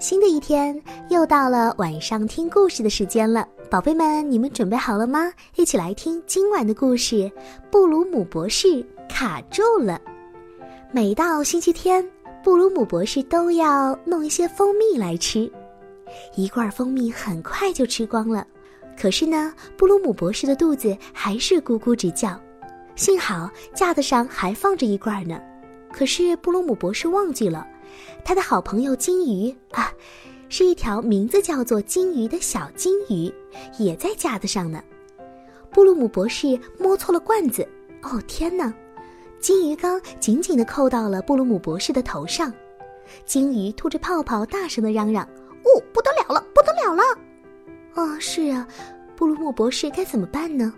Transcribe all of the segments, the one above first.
新的一天又到了晚上听故事的时间了，宝贝们，你们准备好了吗？一起来听今晚的故事。布鲁姆博士卡住了。每到星期天，布鲁姆博士都要弄一些蜂蜜来吃。一罐蜂蜜很快就吃光了，可是呢，布鲁姆博士的肚子还是咕咕直叫。幸好架子上还放着一罐呢，可是布鲁姆博士忘记了。他的好朋友金鱼啊，是一条名字叫做金鱼的小金鱼，也在架子上呢。布鲁姆博士摸错了罐子，哦天哪！金鱼缸紧紧地扣到了布鲁姆博士的头上，金鱼吐着泡泡，大声地嚷嚷：“哦，不得了了，不得了了！”哦，是啊，布鲁姆博士该怎么办呢？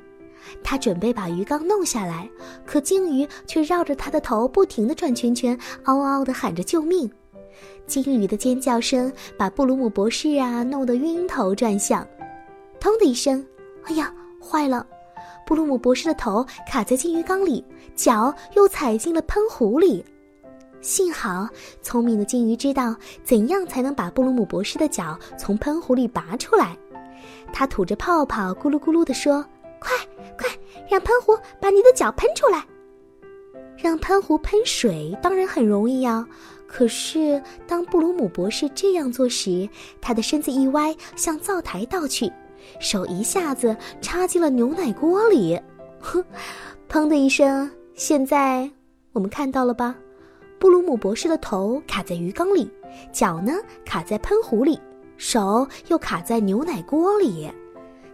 他准备把鱼缸弄下来，可鲸鱼却绕着他的头不停地转圈圈，嗷嗷地喊着救命。鲸鱼的尖叫声把布鲁姆博士啊弄得晕头转向。砰的一声，哎呀，坏了！布鲁姆博士的头卡在金鱼缸里，脚又踩进了喷壶里。幸好聪明的鲸鱼知道怎样才能把布鲁姆博士的脚从喷壶里拔出来。他吐着泡泡，咕噜咕噜地说：“快快，让喷壶把你的脚喷出来！让喷壶喷水当然很容易呀。”可是，当布鲁姆博士这样做时，他的身子一歪，向灶台倒去，手一下子插进了牛奶锅里。哼，砰的一声！现在我们看到了吧？布鲁姆博士的头卡在鱼缸里，脚呢卡在喷壶里，手又卡在牛奶锅里。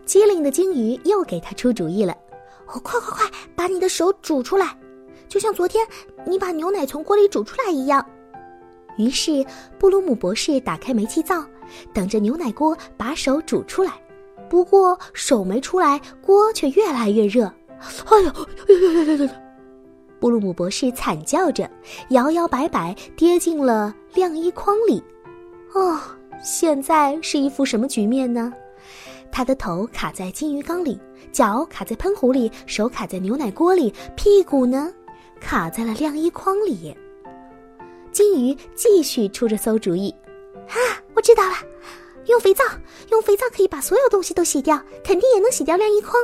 机灵的鲸鱼又给他出主意了：“哦，快快快，把你的手煮出来，就像昨天你把牛奶从锅里煮出来一样。”于是，布鲁姆博士打开煤气灶，等着牛奶锅把手煮出来。不过手没出来，锅却越来越热。哎呦！布鲁姆博士惨叫着，摇摇摆摆跌进了晾衣筐里。哦，现在是一副什么局面呢？他的头卡在金鱼缸里，脚卡在喷壶里，手卡在牛奶锅里，屁股呢，卡在了晾衣筐里。金鱼继续出着馊主意，啊，我知道了，用肥皂，用肥皂可以把所有东西都洗掉，肯定也能洗掉晾衣筐。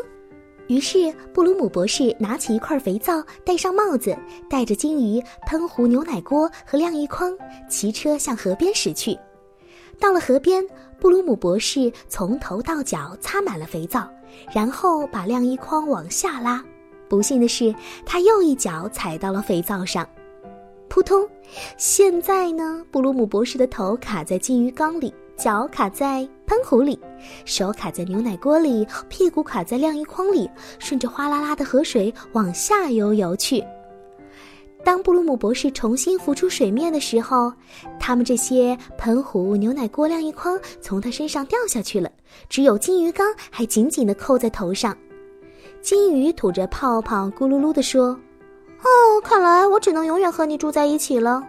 于是布鲁姆博士拿起一块肥皂，戴上帽子，带着金鱼、喷壶、牛奶锅和晾衣筐，骑车向河边驶去。到了河边，布鲁姆博士从头到脚擦满了肥皂，然后把晾衣筐往下拉。不幸的是，他又一脚踩到了肥皂上。扑通！现在呢，布鲁姆博士的头卡在金鱼缸里，脚卡在喷壶里，手卡在牛奶锅里，屁股卡在晾衣筐里，顺着哗啦啦的河水往下游游去。当布鲁姆博士重新浮出水面的时候，他们这些喷壶、牛奶锅、晾衣筐从他身上掉下去了，只有金鱼缸还紧紧地扣在头上。金鱼吐着泡泡，咕噜噜地说。哦，看来我只能永远和你住在一起了。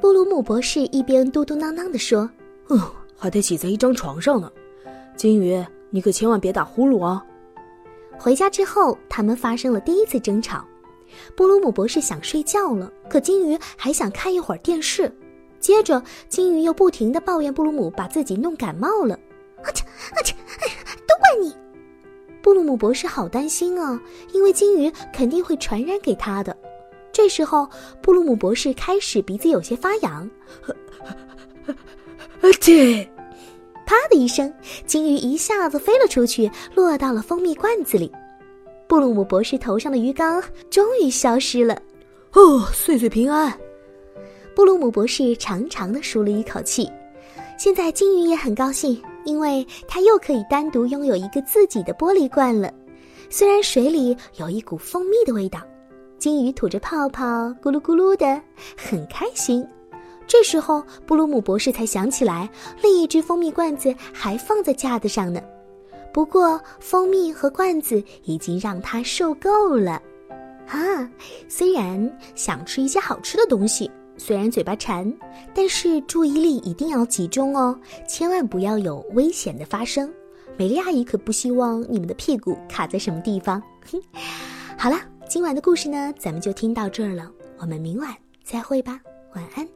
布鲁姆博士一边嘟嘟囔囔地说：“嗯，还得挤在一张床上呢。”金鱼，你可千万别打呼噜啊！回家之后，他们发生了第一次争吵。布鲁姆博士想睡觉了，可金鱼还想看一会儿电视。接着，金鱼又不停地抱怨布鲁姆把自己弄感冒了。啊切啊切！都怪你！布鲁姆博士好担心啊，因为金鱼肯定会传染给他的。这时候，布鲁姆博士开始鼻子有些发痒，啊切！啪的一声，金鱼一下子飞了出去，落到了蜂蜜罐子里。布鲁姆博士头上的鱼缸终于消失了。哦，岁岁平安！布鲁姆博士长长的舒了一口气。现在金鱼也很高兴。因为它又可以单独拥有一个自己的玻璃罐了，虽然水里有一股蜂蜜的味道，金鱼吐着泡泡，咕噜咕噜的，很开心。这时候，布鲁姆博士才想起来，另一只蜂蜜罐子还放在架子上呢。不过，蜂蜜和罐子已经让他受够了。啊，虽然想吃一些好吃的东西。虽然嘴巴馋，但是注意力一定要集中哦，千万不要有危险的发生。美丽阿姨可不希望你们的屁股卡在什么地方。好了，今晚的故事呢，咱们就听到这儿了，我们明晚再会吧，晚安。